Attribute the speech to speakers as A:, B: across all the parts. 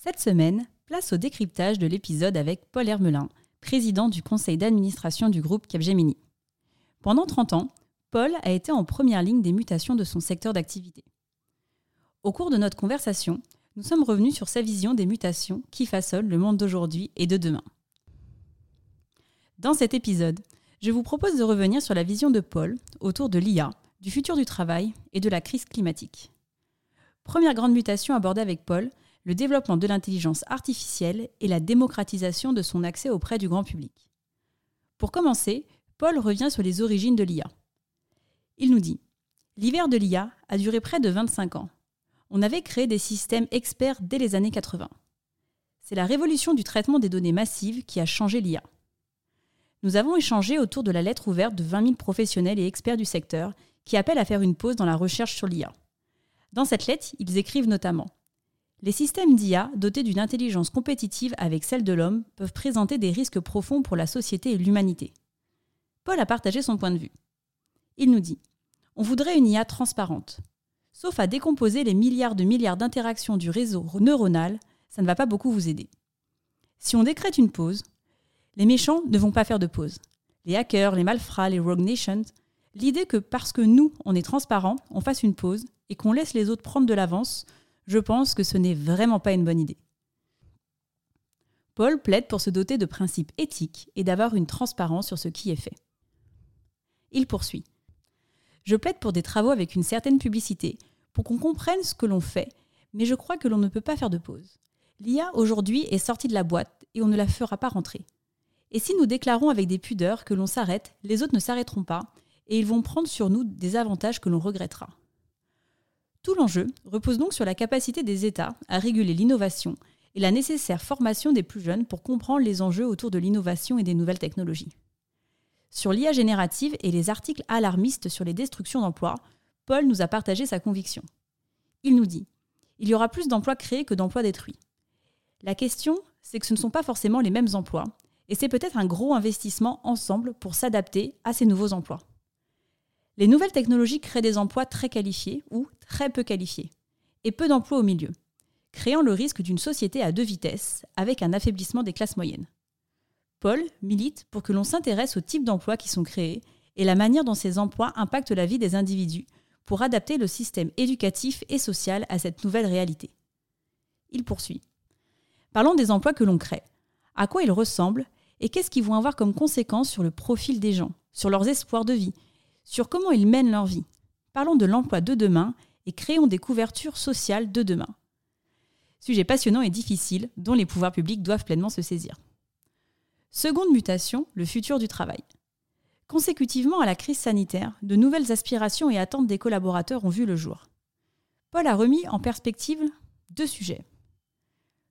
A: Cette semaine, place au décryptage de l'épisode avec Paul Hermelin, président du conseil d'administration du groupe Capgemini. Pendant 30 ans, Paul a été en première ligne des mutations de son secteur d'activité. Au cours de notre conversation, nous sommes revenus sur sa vision des mutations qui façonnent le monde d'aujourd'hui et de demain. Dans cet épisode, je vous propose de revenir sur la vision de Paul autour de l'IA, du futur du travail et de la crise climatique. Première grande mutation abordée avec Paul, le développement de l'intelligence artificielle et la démocratisation de son accès auprès du grand public. Pour commencer, Paul revient sur les origines de l'IA. Il nous dit L'hiver de l'IA a duré près de 25 ans. On avait créé des systèmes experts dès les années 80. C'est la révolution du traitement des données massives qui a changé l'IA. Nous avons échangé autour de la lettre ouverte de 20 000 professionnels et experts du secteur qui appellent à faire une pause dans la recherche sur l'IA. Dans cette lettre, ils écrivent notamment Les systèmes d'IA dotés d'une intelligence compétitive avec celle de l'homme peuvent présenter des risques profonds pour la société et l'humanité. Paul a partagé son point de vue. Il nous dit On voudrait une IA transparente. Sauf à décomposer les milliards de milliards d'interactions du réseau neuronal, ça ne va pas beaucoup vous aider. Si on décrète une pause, les méchants ne vont pas faire de pause. Les hackers, les malfrats, les rogue nations, l'idée que parce que nous, on est transparent, on fasse une pause, et qu'on laisse les autres prendre de l'avance, je pense que ce n'est vraiment pas une bonne idée. Paul plaide pour se doter de principes éthiques et d'avoir une transparence sur ce qui est fait. Il poursuit. Je plaide pour des travaux avec une certaine publicité, pour qu'on comprenne ce que l'on fait, mais je crois que l'on ne peut pas faire de pause. L'IA aujourd'hui est sortie de la boîte et on ne la fera pas rentrer. Et si nous déclarons avec des pudeurs que l'on s'arrête, les autres ne s'arrêteront pas, et ils vont prendre sur nous des avantages que l'on regrettera. Tout l'enjeu repose donc sur la capacité des États à réguler l'innovation et la nécessaire formation des plus jeunes pour comprendre les enjeux autour de l'innovation et des nouvelles technologies. Sur l'IA générative et les articles alarmistes sur les destructions d'emplois, Paul nous a partagé sa conviction. Il nous dit Il y aura plus d'emplois créés que d'emplois détruits. La question, c'est que ce ne sont pas forcément les mêmes emplois, et c'est peut-être un gros investissement ensemble pour s'adapter à ces nouveaux emplois. Les nouvelles technologies créent des emplois très qualifiés ou très peu qualifiés, et peu d'emplois au milieu, créant le risque d'une société à deux vitesses, avec un affaiblissement des classes moyennes. Paul milite pour que l'on s'intéresse aux types d'emplois qui sont créés et la manière dont ces emplois impactent la vie des individus pour adapter le système éducatif et social à cette nouvelle réalité. Il poursuit. Parlons des emplois que l'on crée. À quoi ils ressemblent et qu'est-ce qu'ils vont avoir comme conséquence sur le profil des gens, sur leurs espoirs de vie, sur comment ils mènent leur vie. Parlons de l'emploi de demain et créons des couvertures sociales de demain. Sujet passionnant et difficile dont les pouvoirs publics doivent pleinement se saisir. Seconde mutation, le futur du travail. Consécutivement à la crise sanitaire, de nouvelles aspirations et attentes des collaborateurs ont vu le jour. Paul a remis en perspective deux sujets.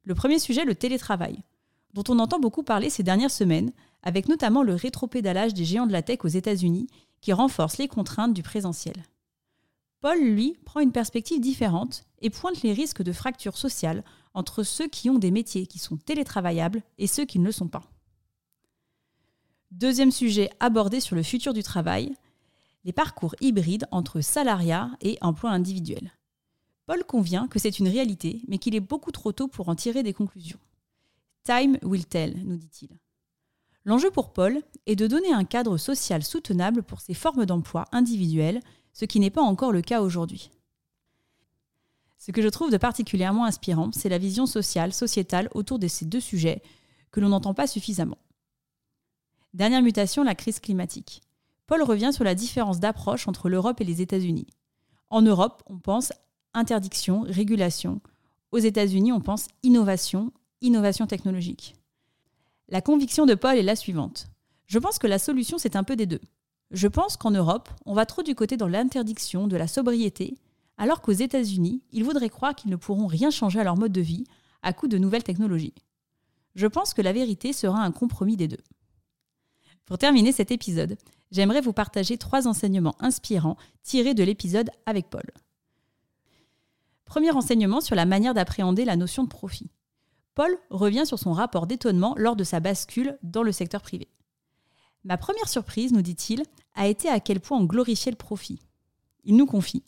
A: Le premier sujet, le télétravail, dont on entend beaucoup parler ces dernières semaines, avec notamment le rétropédalage des géants de la tech aux États-Unis qui renforce les contraintes du présentiel. Paul, lui, prend une perspective différente et pointe les risques de fracture sociale entre ceux qui ont des métiers qui sont télétravaillables et ceux qui ne le sont pas. Deuxième sujet abordé sur le futur du travail, les parcours hybrides entre salariat et emploi individuel. Paul convient que c'est une réalité, mais qu'il est beaucoup trop tôt pour en tirer des conclusions. Time will tell, nous dit-il. L'enjeu pour Paul est de donner un cadre social soutenable pour ces formes d'emploi individuelles, ce qui n'est pas encore le cas aujourd'hui. Ce que je trouve de particulièrement inspirant, c'est la vision sociale, sociétale autour de ces deux sujets que l'on n'entend pas suffisamment. Dernière mutation, la crise climatique. Paul revient sur la différence d'approche entre l'Europe et les États-Unis. En Europe, on pense interdiction, régulation. Aux États-Unis, on pense innovation, innovation technologique. La conviction de Paul est la suivante. Je pense que la solution, c'est un peu des deux. Je pense qu'en Europe, on va trop du côté dans l'interdiction, de la sobriété, alors qu'aux États-Unis, ils voudraient croire qu'ils ne pourront rien changer à leur mode de vie, à coup de nouvelles technologies. Je pense que la vérité sera un compromis des deux. Pour terminer cet épisode, j'aimerais vous partager trois enseignements inspirants tirés de l'épisode avec Paul. Premier enseignement sur la manière d'appréhender la notion de profit. Paul revient sur son rapport d'étonnement lors de sa bascule dans le secteur privé. Ma première surprise, nous dit-il, a été à quel point on glorifiait le profit. Il nous confie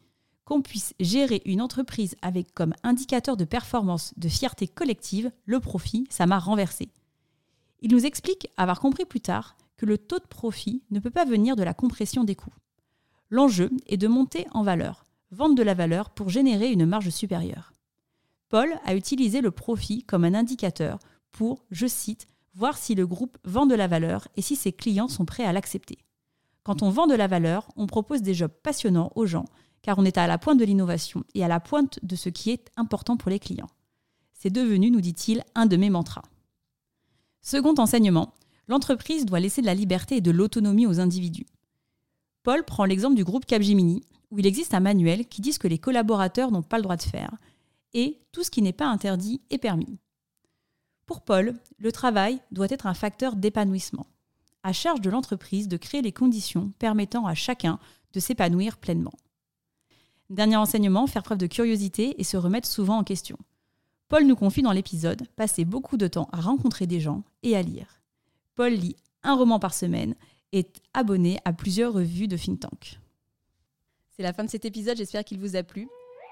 A: qu'on puisse gérer une entreprise avec comme indicateur de performance, de fierté collective, le profit, ça m'a renversé. Il nous explique avoir compris plus tard que le taux de profit ne peut pas venir de la compression des coûts. L'enjeu est de monter en valeur, vendre de la valeur pour générer une marge supérieure. Paul a utilisé le profit comme un indicateur pour, je cite, voir si le groupe vend de la valeur et si ses clients sont prêts à l'accepter. Quand on vend de la valeur, on propose des jobs passionnants aux gens, car on est à la pointe de l'innovation et à la pointe de ce qui est important pour les clients. C'est devenu, nous dit-il, un de mes mantras. Second enseignement, l'entreprise doit laisser de la liberté et de l'autonomie aux individus. Paul prend l'exemple du groupe Capgemini, où il existe un manuel qui dit ce que les collaborateurs n'ont pas le droit de faire, et tout ce qui n'est pas interdit est permis. Pour Paul, le travail doit être un facteur d'épanouissement. À charge de l'entreprise de créer les conditions permettant à chacun de s'épanouir pleinement. Dernier enseignement, faire preuve de curiosité et se remettre souvent en question. Paul nous confie dans l'épisode passer beaucoup de temps à rencontrer des gens et à lire. Paul lit un roman par semaine et est abonné à plusieurs revues de think tank. C'est la fin de cet épisode, j'espère qu'il vous a plu.